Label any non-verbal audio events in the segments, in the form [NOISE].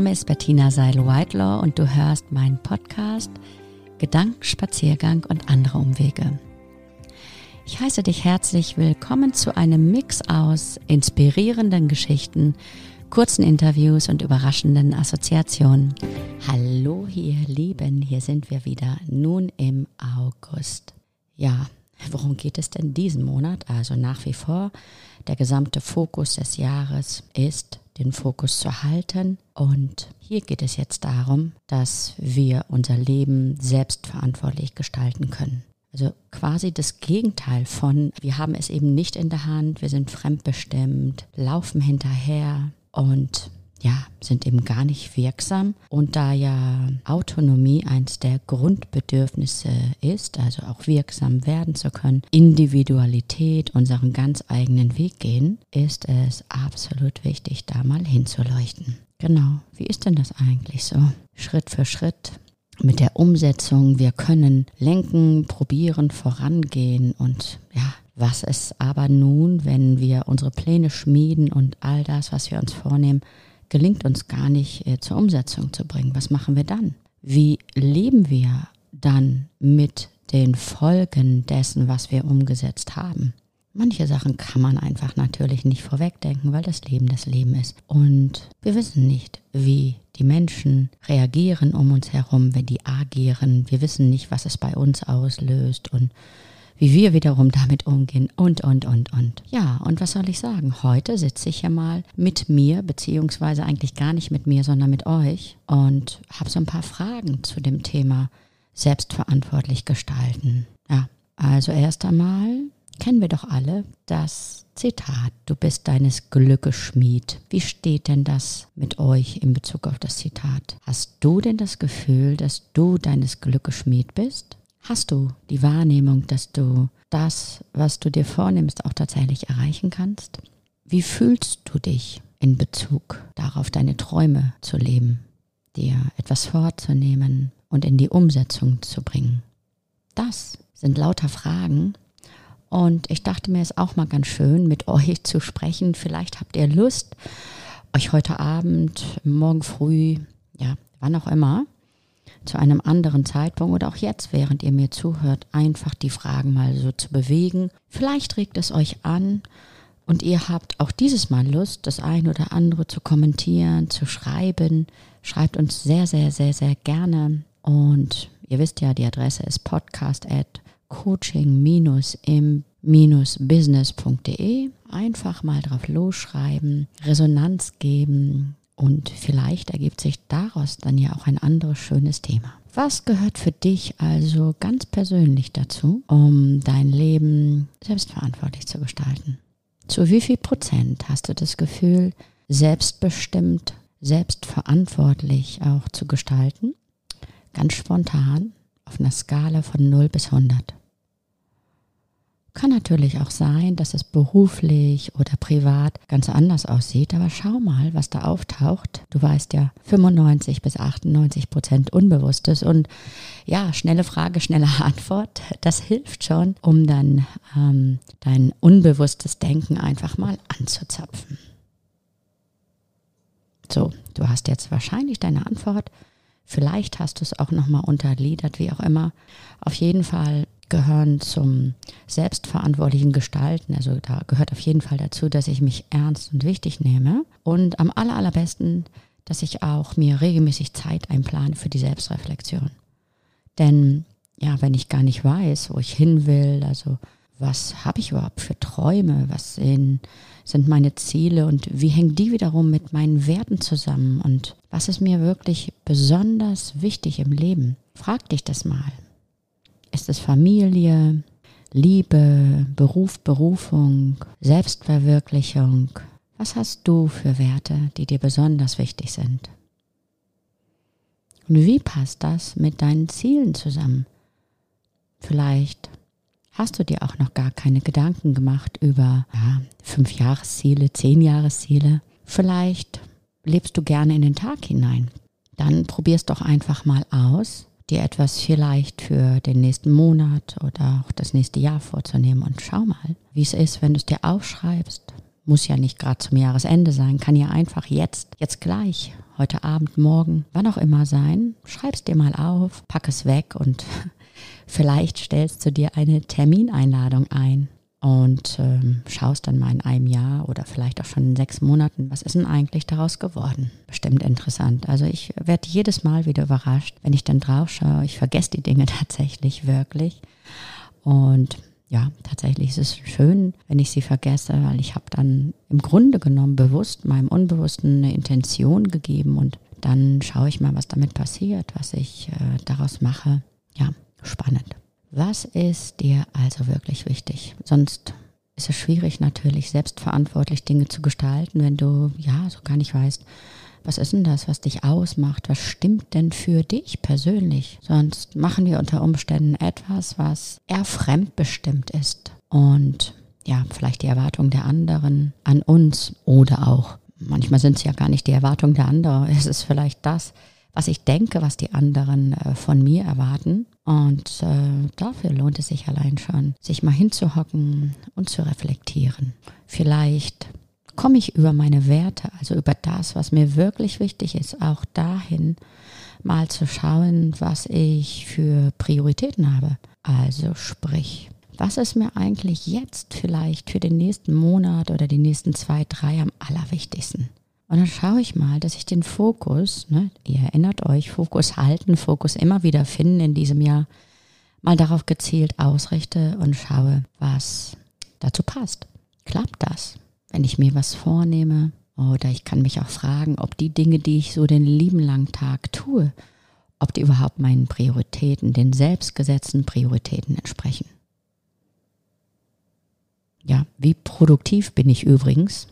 Name ist Bettina Seil-Whitelaw und du hörst meinen Podcast Gedankenspaziergang und andere Umwege. Ich heiße dich herzlich willkommen zu einem Mix aus inspirierenden Geschichten, kurzen Interviews und überraschenden Assoziationen. Hallo ihr Lieben, hier sind wir wieder nun im August. Ja, worum geht es denn diesen Monat? Also nach wie vor, der gesamte Fokus des Jahres ist den Fokus zu halten. Und hier geht es jetzt darum, dass wir unser Leben selbstverantwortlich gestalten können. Also quasi das Gegenteil von, wir haben es eben nicht in der Hand, wir sind fremdbestimmt, laufen hinterher und ja, sind eben gar nicht wirksam. Und da ja Autonomie eins der Grundbedürfnisse ist, also auch wirksam werden zu können, Individualität, unseren ganz eigenen Weg gehen, ist es absolut wichtig, da mal hinzuleuchten. Genau, wie ist denn das eigentlich so? Schritt für Schritt mit der Umsetzung. Wir können lenken, probieren, vorangehen und ja, was ist aber nun, wenn wir unsere Pläne schmieden und all das, was wir uns vornehmen, gelingt uns gar nicht äh, zur Umsetzung zu bringen. Was machen wir dann? Wie leben wir dann mit den Folgen dessen, was wir umgesetzt haben? Manche Sachen kann man einfach natürlich nicht vorwegdenken, weil das Leben das Leben ist. Und wir wissen nicht, wie die Menschen reagieren um uns herum, wenn die agieren. Wir wissen nicht, was es bei uns auslöst und wie wir wiederum damit umgehen und, und, und, und. Ja, und was soll ich sagen? Heute sitze ich ja mal mit mir, beziehungsweise eigentlich gar nicht mit mir, sondern mit euch und habe so ein paar Fragen zu dem Thema selbstverantwortlich gestalten. Ja, also erst einmal kennen wir doch alle das Zitat, du bist deines Glückes Schmied. Wie steht denn das mit euch in Bezug auf das Zitat? Hast du denn das Gefühl, dass du deines Glückes Schmied bist? Hast du die Wahrnehmung, dass du das, was du dir vornimmst, auch tatsächlich erreichen kannst? Wie fühlst du dich in Bezug darauf, deine Träume zu leben, dir etwas vorzunehmen und in die Umsetzung zu bringen? Das sind lauter Fragen. Und ich dachte mir, es ist auch mal ganz schön, mit [LAUGHS] euch zu sprechen. Vielleicht habt ihr Lust, euch heute Abend, morgen früh, ja, wann auch immer, zu einem anderen Zeitpunkt oder auch jetzt, während ihr mir zuhört, einfach die Fragen mal so zu bewegen. Vielleicht regt es euch an und ihr habt auch dieses Mal Lust, das eine oder andere zu kommentieren, zu schreiben. Schreibt uns sehr, sehr, sehr, sehr gerne. Und ihr wisst ja, die Adresse ist podcast at coaching-im-business.de. Einfach mal drauf losschreiben, Resonanz geben, und vielleicht ergibt sich daraus dann ja auch ein anderes schönes Thema. Was gehört für dich also ganz persönlich dazu, um dein Leben selbstverantwortlich zu gestalten? Zu wie viel Prozent hast du das Gefühl, selbstbestimmt, selbstverantwortlich auch zu gestalten? Ganz spontan auf einer Skala von 0 bis 100. Kann natürlich auch sein, dass es beruflich oder privat ganz anders aussieht, aber schau mal, was da auftaucht. Du weißt ja, 95 bis 98 Prozent Unbewusstes und ja, schnelle Frage, schnelle [LAUGHS] Antwort, das hilft schon, um dann ähm, dein unbewusstes Denken einfach mal anzuzapfen. So, du hast jetzt wahrscheinlich deine Antwort. Vielleicht hast du es auch nochmal untergliedert, wie auch immer. Auf jeden Fall gehören zum selbstverantwortlichen Gestalten. Also da gehört auf jeden Fall dazu, dass ich mich ernst und wichtig nehme. Und am aller, allerbesten, dass ich auch mir regelmäßig Zeit einplane für die Selbstreflexion. Denn ja, wenn ich gar nicht weiß, wo ich hin will, also was habe ich überhaupt für Träume, was sind, sind meine Ziele und wie hängen die wiederum mit meinen Werten zusammen und was ist mir wirklich besonders wichtig im Leben? Frag dich das mal. Ist es Familie, Liebe, Beruf, Berufung, Selbstverwirklichung? Was hast du für Werte, die dir besonders wichtig sind? Und wie passt das mit deinen Zielen zusammen? Vielleicht hast du dir auch noch gar keine Gedanken gemacht über ja, fünf Jahresziele, zehn Jahresziele. Vielleicht lebst du gerne in den Tag hinein. Dann probierst doch einfach mal aus, dir etwas vielleicht für den nächsten Monat oder auch das nächste Jahr vorzunehmen. Und schau mal, wie es ist, wenn du es dir aufschreibst, Muss ja nicht gerade zum Jahresende sein, kann ja einfach jetzt, jetzt gleich, heute Abend, morgen, wann auch immer sein. Schreib's dir mal auf, pack es weg und [LAUGHS] vielleicht stellst du dir eine Termineinladung ein und ähm, schaust dann mal in einem Jahr oder vielleicht auch schon in sechs Monaten, was ist denn eigentlich daraus geworden? Bestimmt interessant. Also ich werde jedes Mal wieder überrascht, wenn ich dann drauf schaue. Ich vergesse die Dinge [LAUGHS] tatsächlich wirklich. Und ja, tatsächlich ist es schön, wenn ich sie vergesse, weil ich habe dann im Grunde genommen bewusst meinem Unbewussten eine Intention gegeben und dann schaue ich mal, was damit passiert, was ich äh, daraus mache. Ja, spannend. Was ist dir also wirklich wichtig? Sonst ist es schwierig natürlich, selbstverantwortlich Dinge zu gestalten, wenn du ja so gar nicht weißt, was ist denn das, was dich ausmacht? Was stimmt denn für dich persönlich? Sonst machen wir unter Umständen etwas, was eher fremdbestimmt ist. Und ja, vielleicht die Erwartung der anderen an uns oder auch, manchmal sind es ja gar nicht die Erwartungen der anderen, [LAUGHS] es ist vielleicht das, was ich denke, was die anderen äh, von mir erwarten. Und äh, dafür lohnt es sich allein schon, sich mal hinzuhocken und zu reflektieren. Vielleicht komme ich über meine Werte, also über das, was mir wirklich wichtig ist, auch dahin mal zu schauen, was ich für Prioritäten habe. Also sprich, was ist mir eigentlich jetzt vielleicht für den nächsten Monat oder die nächsten zwei, drei am allerwichtigsten? Und dann schaue ich mal, dass ich den Fokus, ne, ihr erinnert euch, Fokus halten, Fokus immer wieder finden in diesem Jahr, mal darauf gezielt ausrichte und schaue, was dazu passt. Klappt das? Wenn ich mir was vornehme, oder ich kann mich auch fragen, ob die Dinge, die ich so den lieben langen Tag tue, ob die überhaupt meinen Prioritäten, den selbstgesetzten Prioritäten entsprechen. Ja, wie produktiv bin ich übrigens?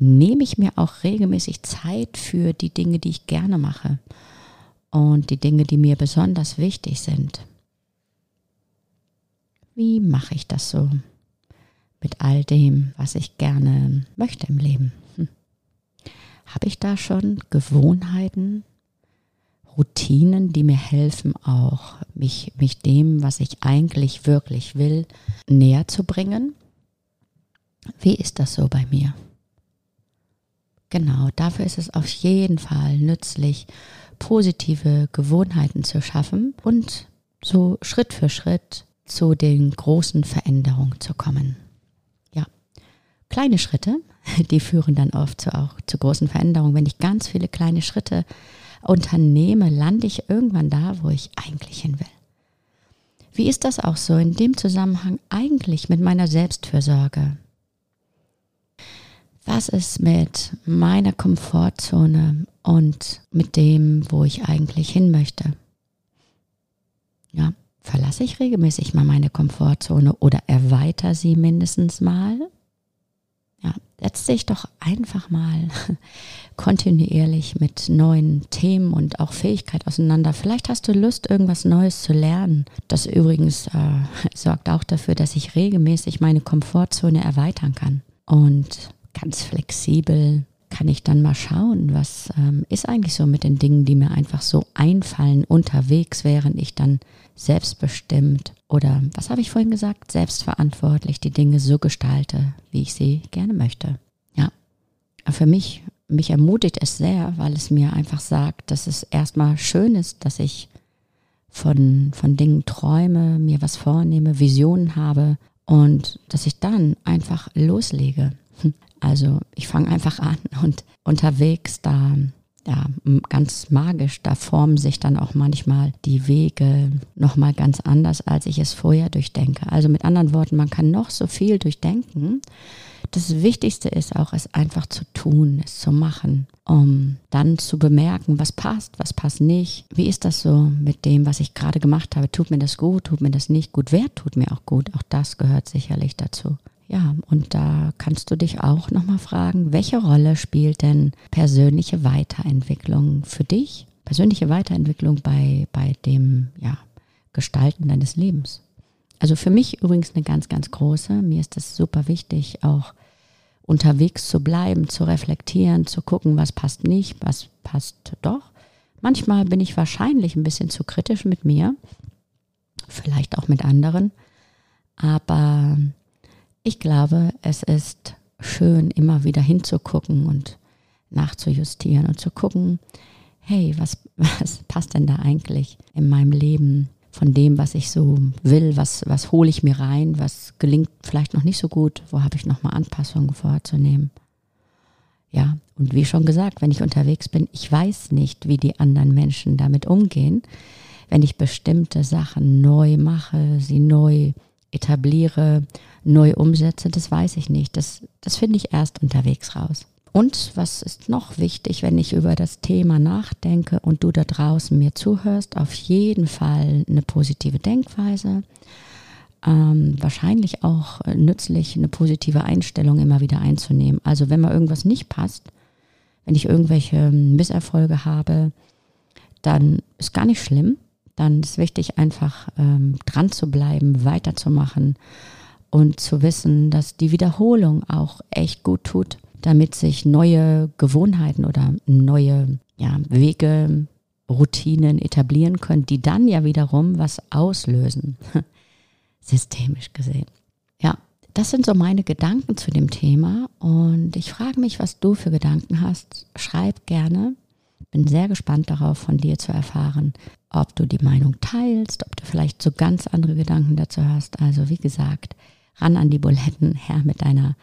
Nehme ich mir auch regelmäßig Zeit für die Dinge, die ich gerne mache und die Dinge, die mir besonders wichtig sind. Wie mache ich das so mit all dem, was ich gerne möchte im Leben? Hm. Habe ich da schon Gewohnheiten, Routinen, die mir helfen, auch mich, mich dem, was ich eigentlich wirklich will, näher zu bringen? Wie ist das so bei mir? Genau, dafür ist es auf jeden Fall nützlich, positive Gewohnheiten zu schaffen und so Schritt für Schritt zu den großen Veränderungen zu kommen. Ja, kleine Schritte, [LAUGHS] die führen dann oft zu, auch zu großen Veränderungen. Wenn ich ganz viele kleine Schritte unternehme, lande ich irgendwann da, wo ich eigentlich hin will. Wie ist das auch so in dem Zusammenhang eigentlich mit meiner Selbstfürsorge? Was ist mit meiner Komfortzone und mit dem, wo ich eigentlich hin möchte? Ja, verlasse ich regelmäßig mal meine Komfortzone oder erweitere sie mindestens mal? Ja, setz dich doch einfach mal [LAUGHS] kontinuierlich mit neuen Themen und auch Fähigkeit auseinander. Vielleicht hast du Lust, irgendwas Neues zu lernen. Das übrigens äh, [LAUGHS] sorgt auch dafür, dass ich regelmäßig meine Komfortzone erweitern kann. Und ganz flexibel kann ich dann mal schauen, was ähm, ist eigentlich so mit den Dingen, die mir einfach so einfallen unterwegs, während ich dann selbstbestimmt oder was habe ich vorhin gesagt, selbstverantwortlich die Dinge so gestalte, wie ich sie gerne möchte. Ja, für mich, mich ermutigt es sehr, weil es mir einfach sagt, dass es erstmal schön ist, dass ich von, von Dingen träume, mir was vornehme, Visionen habe und dass ich dann einfach loslege. Also ich fange einfach an [LAUGHS] und unterwegs da, ja, ganz magisch, da formen sich dann auch manchmal die Wege nochmal ganz anders, als ich es vorher durchdenke. Also mit anderen Worten, man kann noch so viel durchdenken. Das Wichtigste ist auch, es einfach zu tun, es zu machen, um dann zu bemerken, was passt, was passt nicht. Wie ist das so mit dem, was ich gerade gemacht habe? Tut mir das gut, tut mir das nicht gut? Wer tut mir auch gut? Auch das gehört sicherlich dazu. Ja, und da kannst du dich auch nochmal fragen, welche Rolle spielt denn persönliche Weiterentwicklung für dich? Persönliche Weiterentwicklung bei, bei dem ja, Gestalten deines Lebens. Also für mich übrigens eine ganz, ganz große. Mir ist das super wichtig, auch unterwegs zu bleiben, zu reflektieren, zu gucken, was passt nicht, was passt doch. Manchmal bin ich wahrscheinlich ein bisschen zu kritisch mit mir, vielleicht auch mit anderen, aber ich glaube, es ist schön, immer wieder hinzugucken und nachzujustieren und zu gucken, hey, was, [LAUGHS] was passt denn da eigentlich in meinem Leben von dem, was ich so will, was, was hole ich mir rein, was gelingt vielleicht noch nicht so gut, wo habe ich nochmal Anpassungen vorzunehmen. Ja, und wie schon gesagt, wenn ich unterwegs bin, ich weiß nicht, wie die anderen Menschen damit umgehen, wenn ich bestimmte Sachen neu mache, sie neu etabliere, neu umsetze, das weiß ich nicht. Das, das finde ich erst unterwegs raus. Und was ist noch wichtig, wenn ich über das Thema nachdenke und du da draußen mir zuhörst? Auf jeden Fall eine positive Denkweise. Ähm, wahrscheinlich auch nützlich, eine positive Einstellung immer wieder einzunehmen. Also wenn mal irgendwas nicht passt, wenn ich irgendwelche Misserfolge habe, dann ist gar nicht schlimm. Dann ist wichtig, einfach ähm, dran zu bleiben, weiterzumachen und zu wissen, dass die Wiederholung auch echt gut tut damit sich neue Gewohnheiten oder neue ja, Wege, Routinen etablieren können, die dann ja wiederum was auslösen, [LAUGHS] systemisch gesehen. Ja, das sind so meine Gedanken zu dem Thema und ich frage mich, was du für Gedanken hast. Schreib gerne. Bin sehr gespannt darauf, von dir zu erfahren, ob du die Meinung teilst, ob du vielleicht so ganz andere Gedanken dazu hast. Also wie gesagt, ran an die Buletten, her mit deiner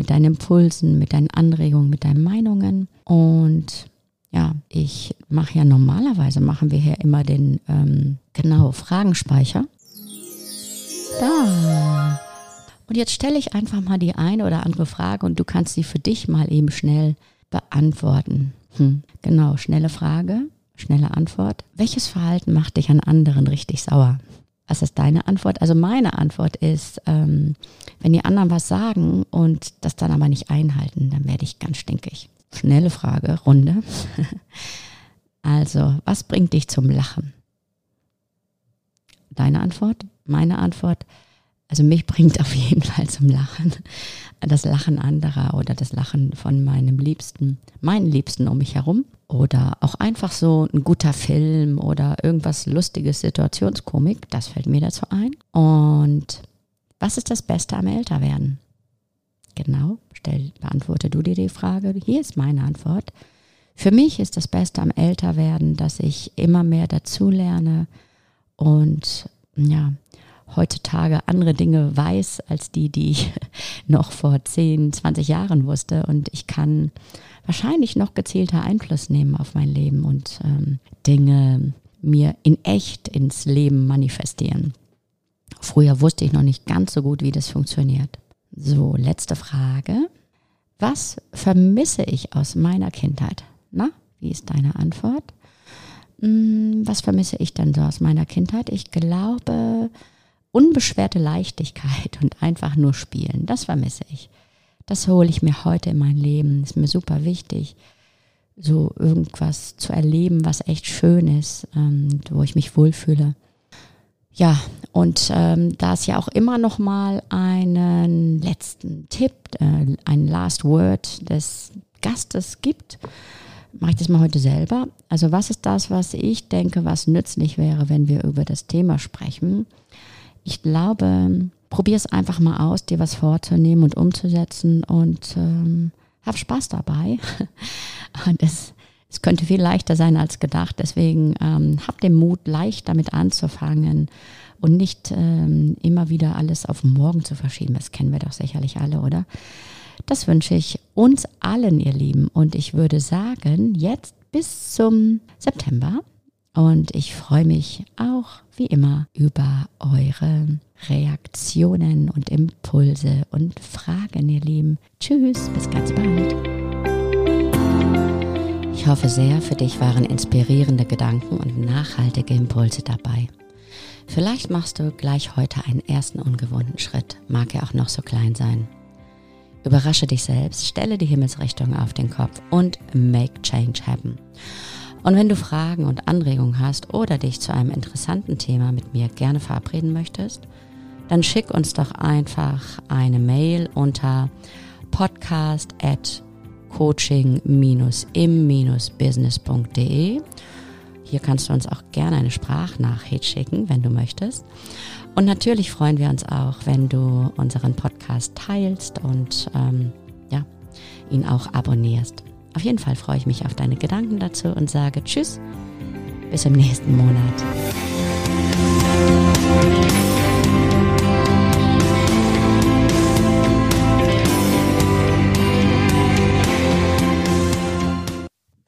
mit deinen Impulsen, mit deinen Anregungen, mit deinen Meinungen. Und ja, ich mache ja normalerweise, machen wir hier immer den, ähm, genau, Fragenspeicher. Da. Und jetzt stelle ich einfach mal die eine oder andere Frage und du kannst sie für dich mal eben schnell beantworten. Hm. Genau, schnelle Frage, schnelle Antwort. Welches Verhalten macht dich an anderen richtig sauer? Was ist deine Antwort? Also meine Antwort ist, ähm, wenn die anderen was sagen und das dann aber nicht einhalten, dann werde ich ganz stinkig. Schnelle Frage, Runde. [LAUGHS] also, was bringt dich zum Lachen? Deine Antwort? Meine Antwort? Also mich bringt auf jeden Fall zum Lachen das Lachen anderer oder das Lachen von meinem Liebsten, meinen Liebsten um mich herum oder auch einfach so ein guter Film oder irgendwas lustiges Situationskomik, das fällt mir dazu ein. Und was ist das Beste am Älterwerden? Genau, stell, beantworte du dir die Frage. Hier ist meine Antwort. Für mich ist das Beste am Älterwerden, dass ich immer mehr dazulerne und ja, heutzutage andere Dinge weiß als die, die ich [LAUGHS] noch vor 10, 20 Jahren wusste. Und ich kann wahrscheinlich noch gezielter Einfluss nehmen auf mein Leben und ähm, Dinge mir in echt ins Leben manifestieren. Früher wusste ich noch nicht ganz so gut, wie das funktioniert. So, letzte Frage. Was vermisse ich aus meiner Kindheit? Na, wie ist deine Antwort? Hm, was vermisse ich denn so aus meiner Kindheit? Ich glaube, unbeschwerte Leichtigkeit und einfach nur spielen, das vermisse ich. Das hole ich mir heute in mein Leben, ist mir super wichtig, so irgendwas zu erleben, was echt schön ist, ähm, wo ich mich wohlfühle. Ja, und ähm, da es ja auch immer noch mal einen letzten Tipp, äh, ein Last Word des Gastes gibt, mache ich das mal heute selber. Also was ist das, was ich denke, was nützlich wäre, wenn wir über das Thema sprechen? Ich glaube, probier es einfach mal aus, dir was vorzunehmen und umzusetzen und ähm, hab Spaß dabei. [LAUGHS] und es, es könnte viel leichter sein als gedacht. Deswegen ähm, hab den Mut, leicht damit anzufangen und nicht ähm, immer wieder alles auf morgen zu verschieben. Das kennen wir doch sicherlich alle, oder? Das wünsche ich uns allen, ihr Lieben. Und ich würde sagen, jetzt bis zum September und ich freue mich auch wie immer über eure Reaktionen und Impulse und Fragen, ihr Lieben. Tschüss, bis ganz bald. Ich hoffe sehr, für dich waren inspirierende Gedanken und nachhaltige Impulse dabei. Vielleicht machst du gleich heute einen ersten ungewohnten Schritt, mag er auch noch so klein sein. Überrasche dich selbst, stelle die Himmelsrichtung auf den Kopf und make change happen. Und wenn du Fragen und Anregungen hast oder dich zu einem interessanten Thema mit mir gerne verabreden möchtest, dann schick uns doch einfach eine Mail unter podcast at coaching-im-business.de. Hier kannst du uns auch gerne eine Sprachnachricht schicken, wenn du möchtest. Und natürlich freuen wir uns auch, wenn du unseren Podcast teilst und ähm, ihn auch abonnierst. Auf jeden Fall freue ich mich auf deine Gedanken dazu und sage Tschüss, bis im nächsten Monat.